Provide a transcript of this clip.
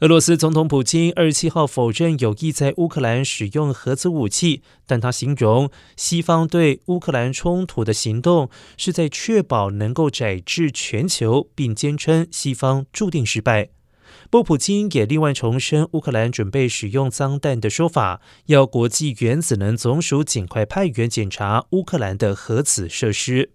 俄罗斯总统普京二十七号否认有意在乌克兰使用核子武器，但他形容西方对乌克兰冲突的行动是在确保能够载至全球，并坚称西方注定失败。波普京也另外重申乌克兰准备使用脏弹的说法，要国际原子能总署尽快派员检查乌克兰的核子设施。